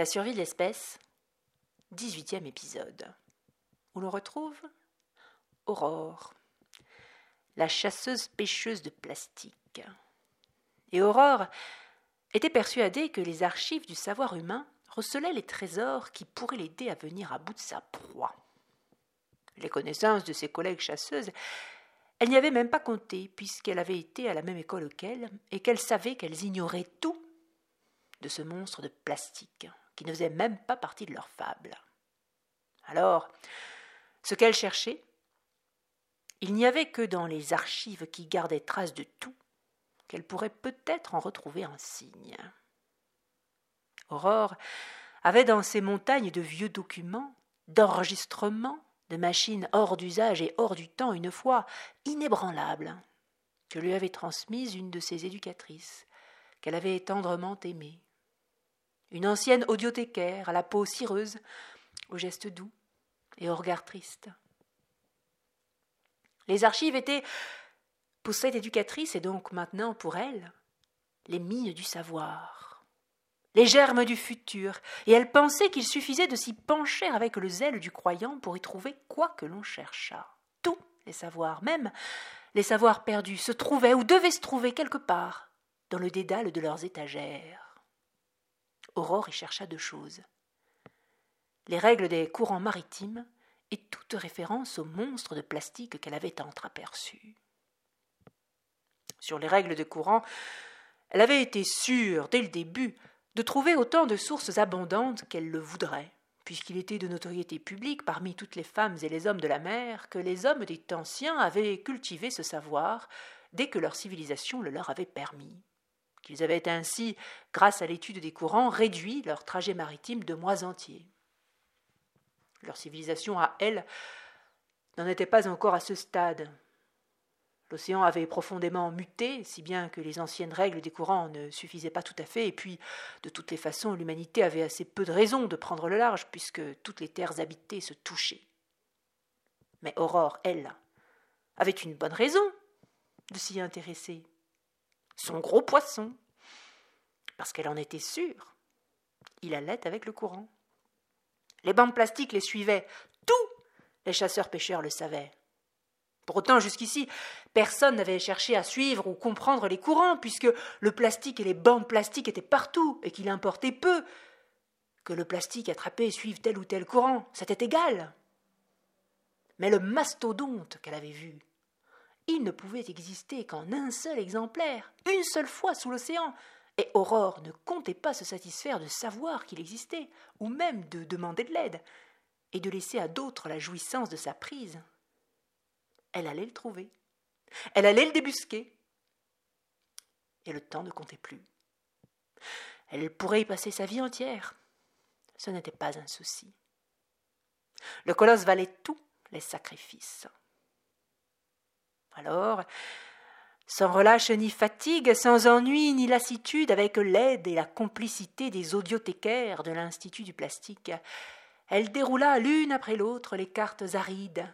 La survie de l'espèce, 18e épisode, où l'on retrouve Aurore, la chasseuse pêcheuse de plastique. Et Aurore était persuadée que les archives du savoir humain recelaient les trésors qui pourraient l'aider à venir à bout de sa proie. Les connaissances de ses collègues chasseuses, elle n'y avait même pas compté, puisqu'elle avait été à la même école qu'elle, et qu'elle savait qu'elles ignoraient tout de ce monstre de plastique, qui ne faisait même pas partie de leur fable. Alors, ce qu'elle cherchait, il n'y avait que dans les archives qui gardaient trace de tout qu'elle pourrait peut-être en retrouver un signe. Aurore avait dans ces montagnes de vieux documents, d'enregistrements, de machines hors d'usage et hors du temps une foi inébranlable, que lui avait transmise une de ses éducatrices, qu'elle avait tendrement aimée. Une ancienne audiothécaire à la peau cireuse, au geste doux et au regard triste. Les archives étaient pour cette éducatrice et donc maintenant pour elle, les mines du savoir, les germes du futur, et elle pensait qu'il suffisait de s'y pencher avec le zèle du croyant pour y trouver quoi que l'on cherchât. Tous les savoirs, même les savoirs perdus, se trouvaient ou devaient se trouver quelque part dans le dédale de leurs étagères. Aurore y chercha deux choses. Les règles des courants maritimes et toute référence aux monstres de plastique qu'elle avait entreaperçus. Sur les règles de courant, elle avait été sûre, dès le début, de trouver autant de sources abondantes qu'elle le voudrait, puisqu'il était de notoriété publique parmi toutes les femmes et les hommes de la mer que les hommes des temps anciens avaient cultivé ce savoir dès que leur civilisation le leur avait permis, qu'ils avaient ainsi, grâce à l'étude des courants, réduit leur trajet maritime de mois entiers. Leur civilisation à elle n'en était pas encore à ce stade, L'océan avait profondément muté, si bien que les anciennes règles des courants ne suffisaient pas tout à fait, et puis, de toutes les façons, l'humanité avait assez peu de raisons de prendre le large, puisque toutes les terres habitées se touchaient. Mais Aurore, elle, avait une bonne raison de s'y intéresser. Son gros poisson, parce qu'elle en était sûre. Il allait avec le courant. Les bandes plastiques les suivaient. Tous les chasseurs-pêcheurs le savaient. Pourtant, jusqu'ici, personne n'avait cherché à suivre ou comprendre les courants, puisque le plastique et les bandes plastiques étaient partout et qu'il importait peu. Que le plastique attrapé suive tel ou tel courant, c'était égal. Mais le mastodonte qu'elle avait vu, il ne pouvait exister qu'en un seul exemplaire, une seule fois sous l'océan, et Aurore ne comptait pas se satisfaire de savoir qu'il existait, ou même de demander de l'aide, et de laisser à d'autres la jouissance de sa prise elle allait le trouver. Elle allait le débusquer. Et le temps ne comptait plus. Elle pourrait y passer sa vie entière. Ce n'était pas un souci. Le colosse valait tous les sacrifices. Alors, sans relâche ni fatigue, sans ennui ni lassitude, avec l'aide et la complicité des audiothécaires de l'Institut du plastique, elle déroula l'une après l'autre les cartes arides,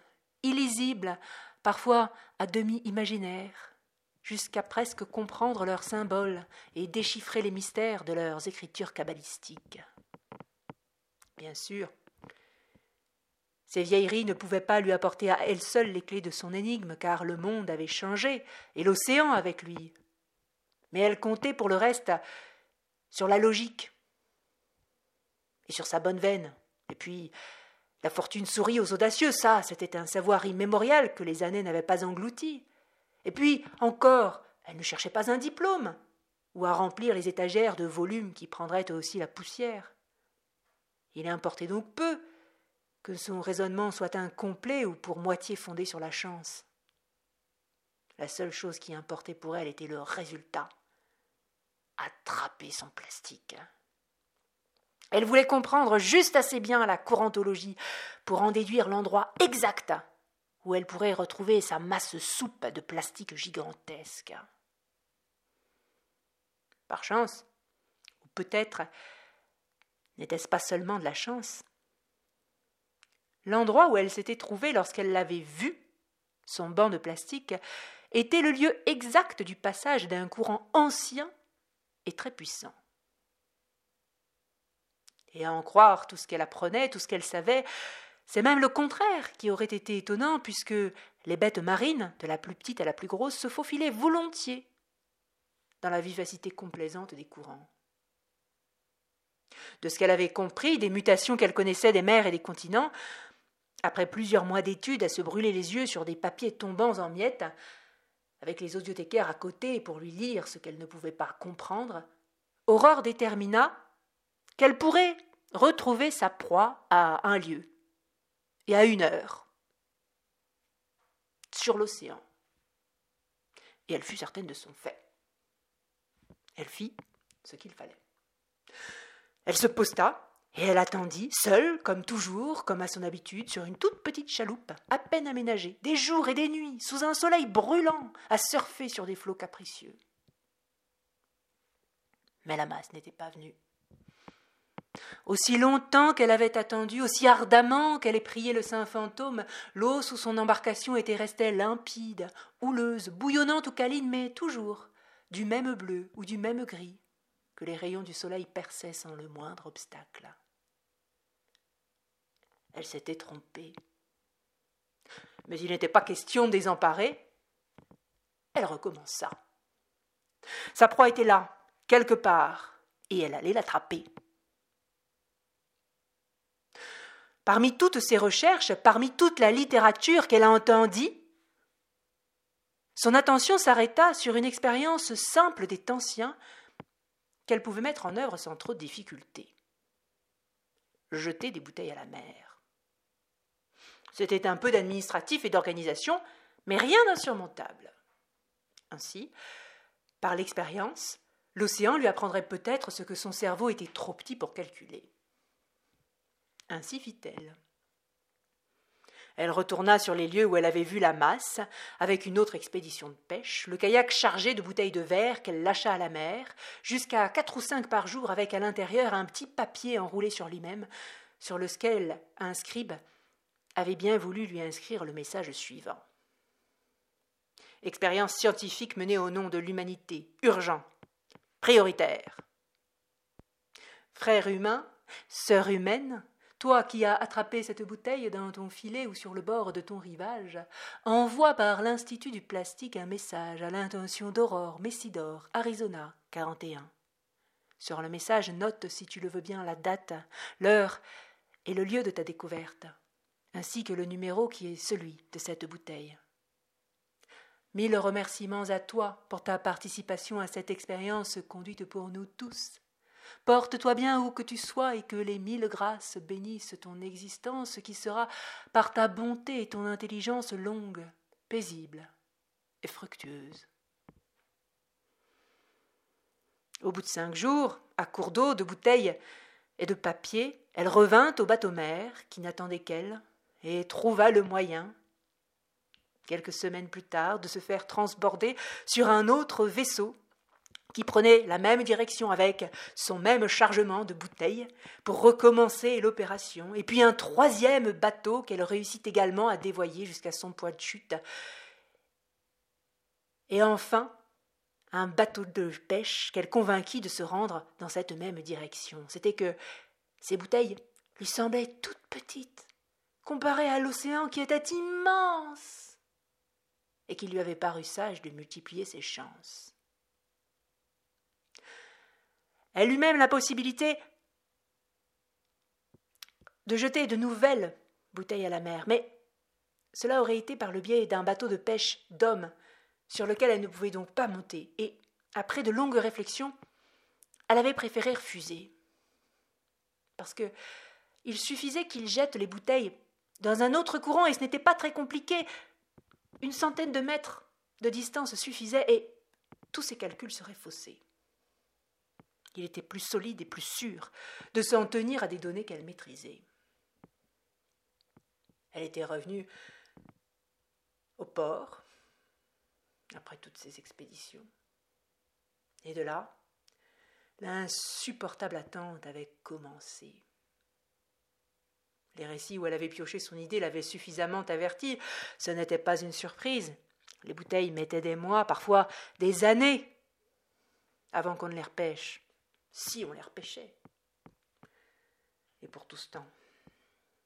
illisibles, parfois à demi imaginaires, jusqu'à presque comprendre leurs symboles et déchiffrer les mystères de leurs écritures kabbalistiques. Bien sûr, ces vieilleries ne pouvaient pas lui apporter à elle seule les clés de son énigme, car le monde avait changé, et l'océan avec lui. Mais elle comptait pour le reste sur la logique et sur sa bonne veine, et puis la fortune sourit aux audacieux, ça, c'était un savoir immémorial que les années n'avaient pas englouti. Et puis, encore, elle ne cherchait pas un diplôme, ou à remplir les étagères de volumes qui prendraient aussi la poussière. Il importait donc peu que son raisonnement soit incomplet ou pour moitié fondé sur la chance. La seule chose qui importait pour elle était le résultat attraper son plastique. Elle voulait comprendre juste assez bien la courantologie pour en déduire l'endroit exact où elle pourrait retrouver sa masse soupe de plastique gigantesque. Par chance, ou peut-être n'était-ce pas seulement de la chance, l'endroit où elle s'était trouvée lorsqu'elle l'avait vu, son banc de plastique, était le lieu exact du passage d'un courant ancien et très puissant. et à en croire tout ce qu'elle apprenait, tout ce qu'elle savait, c'est même le contraire qui aurait été étonnant, puisque les bêtes marines, de la plus petite à la plus grosse, se faufilaient volontiers dans la vivacité complaisante des courants. De ce qu'elle avait compris, des mutations qu'elle connaissait des mers et des continents, après plusieurs mois d'études à se brûler les yeux sur des papiers tombants en miettes, avec les audiothécaires à côté pour lui lire ce qu'elle ne pouvait pas comprendre, Aurore détermina qu'elle pourrait retrouver sa proie à un lieu et à une heure sur l'océan. Et elle fut certaine de son fait. Elle fit ce qu'il fallait. Elle se posta et elle attendit, seule, comme toujours, comme à son habitude, sur une toute petite chaloupe, à peine aménagée, des jours et des nuits, sous un soleil brûlant, à surfer sur des flots capricieux. Mais la masse n'était pas venue. Aussi longtemps qu'elle avait attendu, aussi ardemment qu'elle ait prié le saint fantôme, l'eau sous son embarcation était restée limpide, houleuse, bouillonnante ou câline, mais toujours du même bleu ou du même gris que les rayons du soleil perçaient sans le moindre obstacle. Elle s'était trompée. Mais il n'était pas question de désemparer. Elle recommença. Sa proie était là, quelque part, et elle allait l'attraper. Parmi toutes ses recherches, parmi toute la littérature qu'elle a entendie, son attention s'arrêta sur une expérience simple des Anciens qu'elle pouvait mettre en œuvre sans trop de difficulté. Jeter des bouteilles à la mer. C'était un peu d'administratif et d'organisation, mais rien d'insurmontable. Ainsi, par l'expérience, l'océan lui apprendrait peut-être ce que son cerveau était trop petit pour calculer. Ainsi fit-elle. Elle retourna sur les lieux où elle avait vu la masse, avec une autre expédition de pêche, le kayak chargé de bouteilles de verre qu'elle lâcha à la mer, jusqu'à quatre ou cinq par jour, avec à l'intérieur un petit papier enroulé sur lui-même, sur lequel un scribe avait bien voulu lui inscrire le message suivant. Expérience scientifique menée au nom de l'humanité, urgent, prioritaire. Frère humain, sœur humaine, toi qui as attrapé cette bouteille dans ton filet ou sur le bord de ton rivage, envoie par l'Institut du plastique un message à l'intention d'Aurore Messidor, Arizona 41. Sur le message, note, si tu le veux bien, la date, l'heure et le lieu de ta découverte ainsi que le numéro qui est celui de cette bouteille. Mille remerciements à toi pour ta participation à cette expérience conduite pour nous tous. Porte-toi bien où que tu sois et que les mille grâces bénissent ton existence qui sera par ta bonté et ton intelligence longue, paisible et fructueuse. Au bout de cinq jours, à court d'eau, de bouteilles et de papier, elle revint au bateau-mère qui n'attendait qu'elle, et trouva le moyen, quelques semaines plus tard, de se faire transborder sur un autre vaisseau qui prenait la même direction avec son même chargement de bouteilles pour recommencer l'opération, et puis un troisième bateau qu'elle réussit également à dévoyer jusqu'à son point de chute, et enfin un bateau de pêche qu'elle convainquit de se rendre dans cette même direction. C'était que ces bouteilles lui semblaient toutes petites, comparé à l'océan qui était immense et qui lui avait paru sage de multiplier ses chances. Elle eut même la possibilité de jeter de nouvelles bouteilles à la mer, mais cela aurait été par le biais d'un bateau de pêche d'hommes sur lequel elle ne pouvait donc pas monter, et, après de longues réflexions, elle avait préféré refuser. Parce que il suffisait qu'il jette les bouteilles dans un autre courant, et ce n'était pas très compliqué, une centaine de mètres de distance suffisait et tous ses calculs seraient faussés. Il était plus solide et plus sûr de s'en tenir à des données qu'elle maîtrisait. Elle était revenue au port après toutes ces expéditions. Et de là, l'insupportable attente avait commencé. Les récits où elle avait pioché son idée l'avaient suffisamment avertie. Ce n'était pas une surprise. Les bouteilles mettaient des mois, parfois des années, avant qu'on ne les repêche, si on les repêchait. Et pour tout ce temps,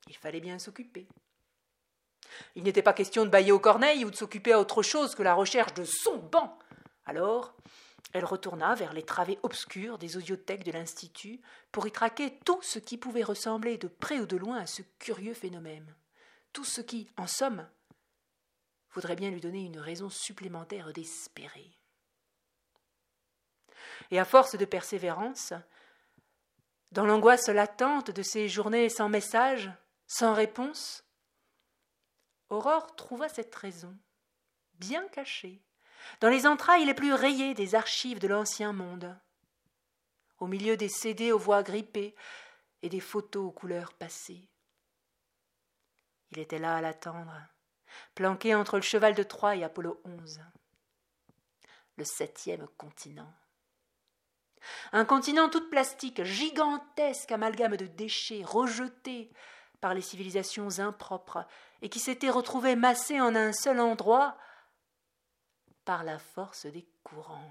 il fallait bien s'occuper. Il n'était pas question de bailler aux corneilles ou de s'occuper à autre chose que la recherche de son banc. Alors, elle retourna vers les travées obscures des audiothèques de l'Institut pour y traquer tout ce qui pouvait ressembler de près ou de loin à ce curieux phénomène. Tout ce qui, en somme, voudrait bien lui donner une raison supplémentaire d'espérer. Et à force de persévérance, dans l'angoisse latente de ces journées sans message, sans réponse, Aurore trouva cette raison, bien cachée, dans les entrailles les plus rayées des archives de l'ancien monde, au milieu des CD aux voix grippées et des photos aux couleurs passées. Il était là à l'attendre, planqué entre le cheval de Troie et Apollo XI, le septième continent. Un continent tout plastique, gigantesque amalgame de déchets rejetés par les civilisations impropres et qui s'était retrouvé massé en un seul endroit par la force des courants.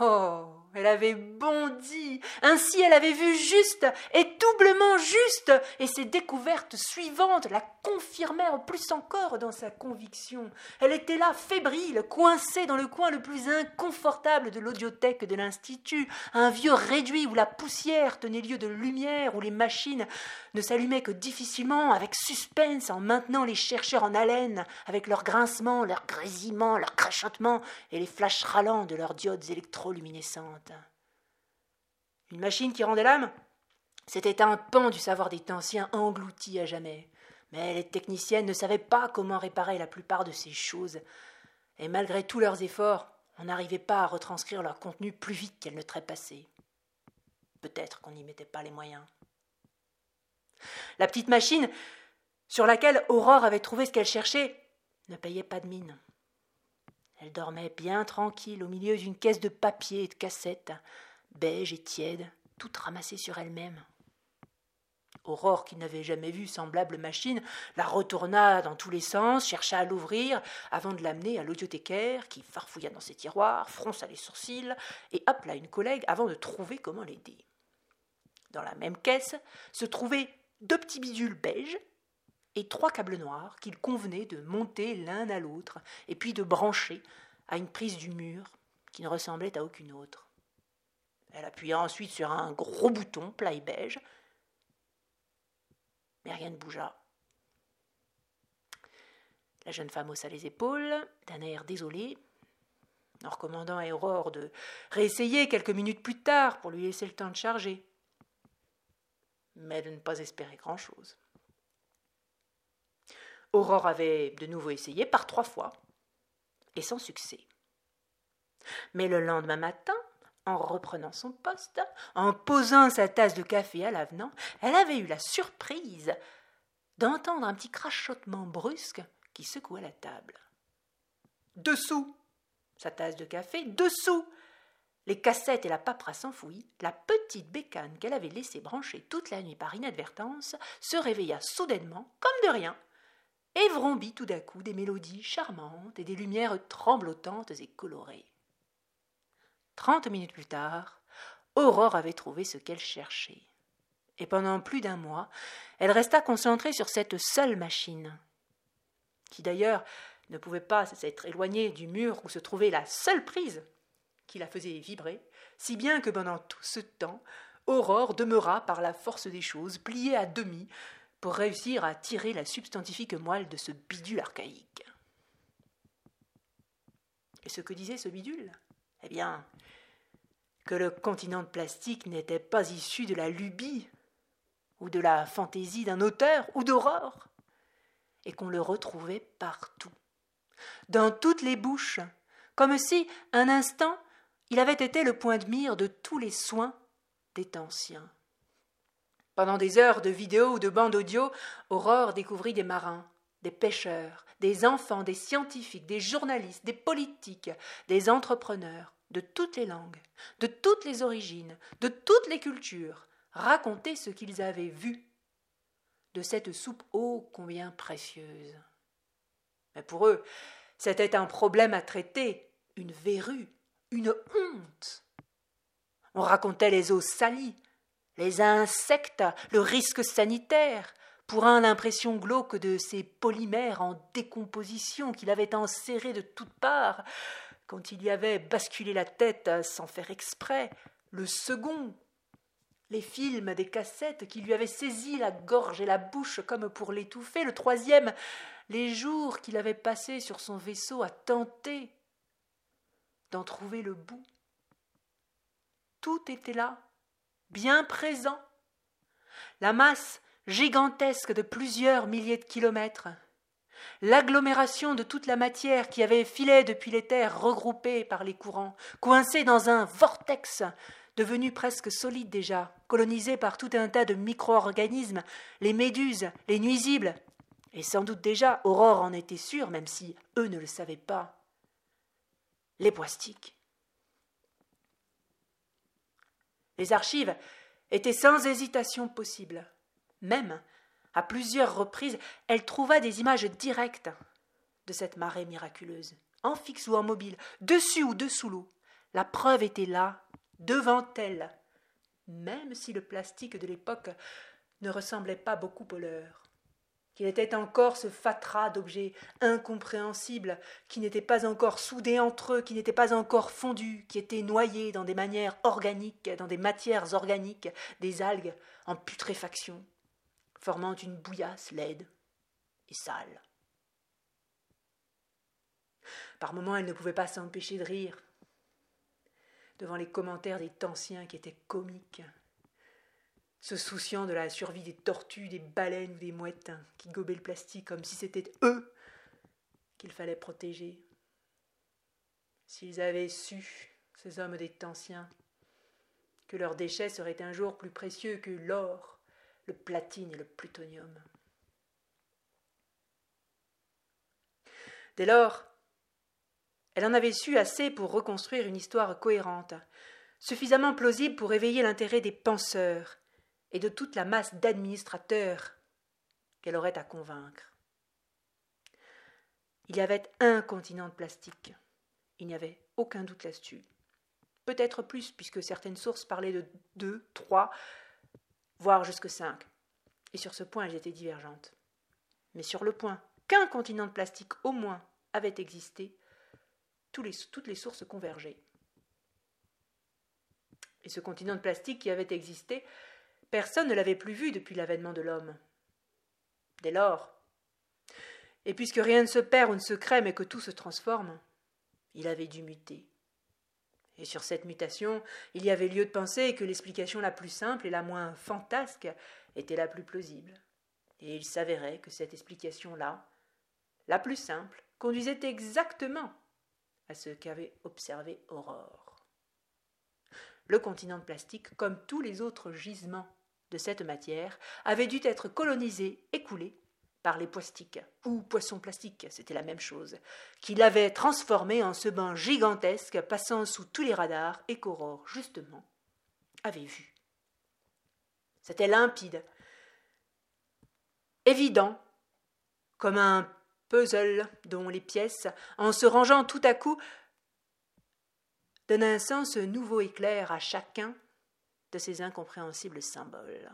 Oh, elle avait bondi, ainsi elle avait vu juste et doublement juste, et ses découvertes suivantes la confirmèrent plus encore dans sa conviction. Elle était là, fébrile, coincée dans le coin le plus inconfortable de l'audiothèque de l'Institut, un vieux réduit où la poussière tenait lieu de lumière, où les machines ne s'allumaient que difficilement, avec suspense, en maintenant les chercheurs en haleine, avec leurs grincements, leurs grésillements, leurs crachotements, et les flashs râlants de leurs diodes électriques luminescente. Une machine qui rendait l'âme C'était un pan du savoir des anciens englouti à jamais. Mais les techniciennes ne savaient pas comment réparer la plupart de ces choses, et malgré tous leurs efforts, on n'arrivait pas à retranscrire leur contenu plus vite qu'elles ne trépassaient. Peut-être qu'on n'y mettait pas les moyens. La petite machine sur laquelle Aurore avait trouvé ce qu'elle cherchait ne payait pas de mine. Elle dormait bien tranquille au milieu d'une caisse de papier et de cassettes, beige et tiède, toute ramassée sur elle-même. Aurore, qui n'avait jamais vu semblable machine, la retourna dans tous les sens, chercha à l'ouvrir, avant de l'amener à l'audiothécaire, qui farfouilla dans ses tiroirs, fronça les sourcils, et appela une collègue avant de trouver comment l'aider. Dans la même caisse se trouvaient deux petits bidules beiges et trois câbles noirs qu'il convenait de monter l'un à l'autre et puis de brancher à une prise du mur qui ne ressemblait à aucune autre. Elle appuya ensuite sur un gros bouton plat et beige, mais rien ne bougea. La jeune femme haussa les épaules, d'un air désolé, en recommandant à Aurore de réessayer quelques minutes plus tard pour lui laisser le temps de charger, mais de ne pas espérer grand-chose. Aurore avait de nouveau essayé par trois fois, et sans succès. Mais le lendemain matin, en reprenant son poste, en posant sa tasse de café à l'avenant, elle avait eu la surprise d'entendre un petit crachotement brusque qui secouait la table. Dessous sa tasse de café, dessous les cassettes et la paperasse s'enfouit, la petite bécane qu'elle avait laissée brancher toute la nuit par inadvertance se réveilla soudainement, comme de rien, et vrombit tout d'un coup des mélodies charmantes et des lumières tremblotantes et colorées. Trente minutes plus tard, Aurore avait trouvé ce qu'elle cherchait. Et pendant plus d'un mois, elle resta concentrée sur cette seule machine, qui d'ailleurs ne pouvait pas s'être éloignée du mur où se trouvait la seule prise qui la faisait vibrer, si bien que pendant tout ce temps, Aurore demeura par la force des choses pliée à demi pour réussir à tirer la substantifique moelle de ce bidule archaïque. Et ce que disait ce bidule? Eh bien, que le continent de plastique n'était pas issu de la lubie ou de la fantaisie d'un auteur ou d'aurore, et qu'on le retrouvait partout, dans toutes les bouches, comme si, un instant, il avait été le point de mire de tous les soins des anciens. Pendant des heures de vidéos ou de bandes audio, Aurore découvrit des marins, des pêcheurs, des enfants, des scientifiques, des journalistes, des politiques, des entrepreneurs, de toutes les langues, de toutes les origines, de toutes les cultures, raconter ce qu'ils avaient vu de cette soupe ô combien précieuse. Mais pour eux, c'était un problème à traiter, une verrue, une honte. On racontait les eaux salies, les insectes, le risque sanitaire, pour un l'impression glauque de ces polymères en décomposition qu'il avait enserrés de toutes parts, quand il y avait basculé la tête sans faire exprès, le second, les films des cassettes qui lui avaient saisi la gorge et la bouche comme pour l'étouffer, le troisième, les jours qu'il avait passés sur son vaisseau à tenter d'en trouver le bout. Tout était là, bien présent. La masse gigantesque de plusieurs milliers de kilomètres, l'agglomération de toute la matière qui avait filé depuis les terres regroupées par les courants, coincée dans un vortex devenu presque solide déjà, colonisé par tout un tas de micro-organismes, les méduses, les nuisibles, et sans doute déjà Aurore en était sûre, même si eux ne le savaient pas. Les poistiques. Les archives étaient sans hésitation possibles. Même, à plusieurs reprises, elle trouva des images directes de cette marée miraculeuse, en fixe ou en mobile, dessus ou dessous l'eau. La preuve était là, devant elle, même si le plastique de l'époque ne ressemblait pas beaucoup au leur qu'il était encore ce fatras d'objets incompréhensibles, qui n'étaient pas encore soudés entre eux, qui n'étaient pas encore fondus, qui étaient noyés dans des manières organiques, dans des matières organiques, des algues en putréfaction, formant une bouillasse laide et sale. Par moments, elle ne pouvait pas s'empêcher de rire devant les commentaires des Tanciens qui étaient comiques, se souciant de la survie des tortues, des baleines ou des mouettes qui gobaient le plastique comme si c'était eux qu'il fallait protéger. S'ils avaient su, ces hommes des Tanciens, que leurs déchets seraient un jour plus précieux que l'or, le platine et le plutonium. Dès lors, elle en avait su assez pour reconstruire une histoire cohérente, suffisamment plausible pour éveiller l'intérêt des penseurs et de toute la masse d'administrateurs qu'elle aurait à convaincre. Il y avait un continent de plastique. Il n'y avait aucun doute là-dessus. Peut-être plus, puisque certaines sources parlaient de deux, trois, voire jusque cinq. Et sur ce point, elles étaient divergentes. Mais sur le point qu'un continent de plastique au moins avait existé, toutes les sources convergeaient. Et ce continent de plastique qui avait existé, personne ne l'avait plus vu depuis l'avènement de l'homme. Dès lors, et puisque rien ne se perd ou ne se crée, mais que tout se transforme, il avait dû muter. Et sur cette mutation, il y avait lieu de penser que l'explication la plus simple et la moins fantasque était la plus plausible. Et il s'avérait que cette explication-là, la plus simple, conduisait exactement à ce qu'avait observé Aurore. Le continent de plastique, comme tous les autres gisements de cette matière, avait dû être colonisé et coulé par les poistiques, ou poissons plastiques, c'était la même chose, qui l'avaient transformé en ce banc gigantesque passant sous tous les radars et qu'Aurore, justement, avait vu. C'était limpide, évident, comme un puzzle dont les pièces, en se rangeant tout à coup, donnent un sens nouveau et clair à chacun ces incompréhensibles symboles.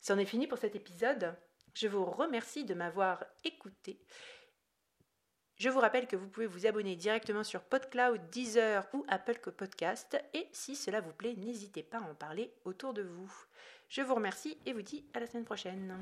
C'en est fini pour cet épisode. Je vous remercie de m'avoir écouté. Je vous rappelle que vous pouvez vous abonner directement sur PodCloud, Deezer ou Apple Podcast. Et si cela vous plaît, n'hésitez pas à en parler autour de vous. Je vous remercie et vous dis à la semaine prochaine.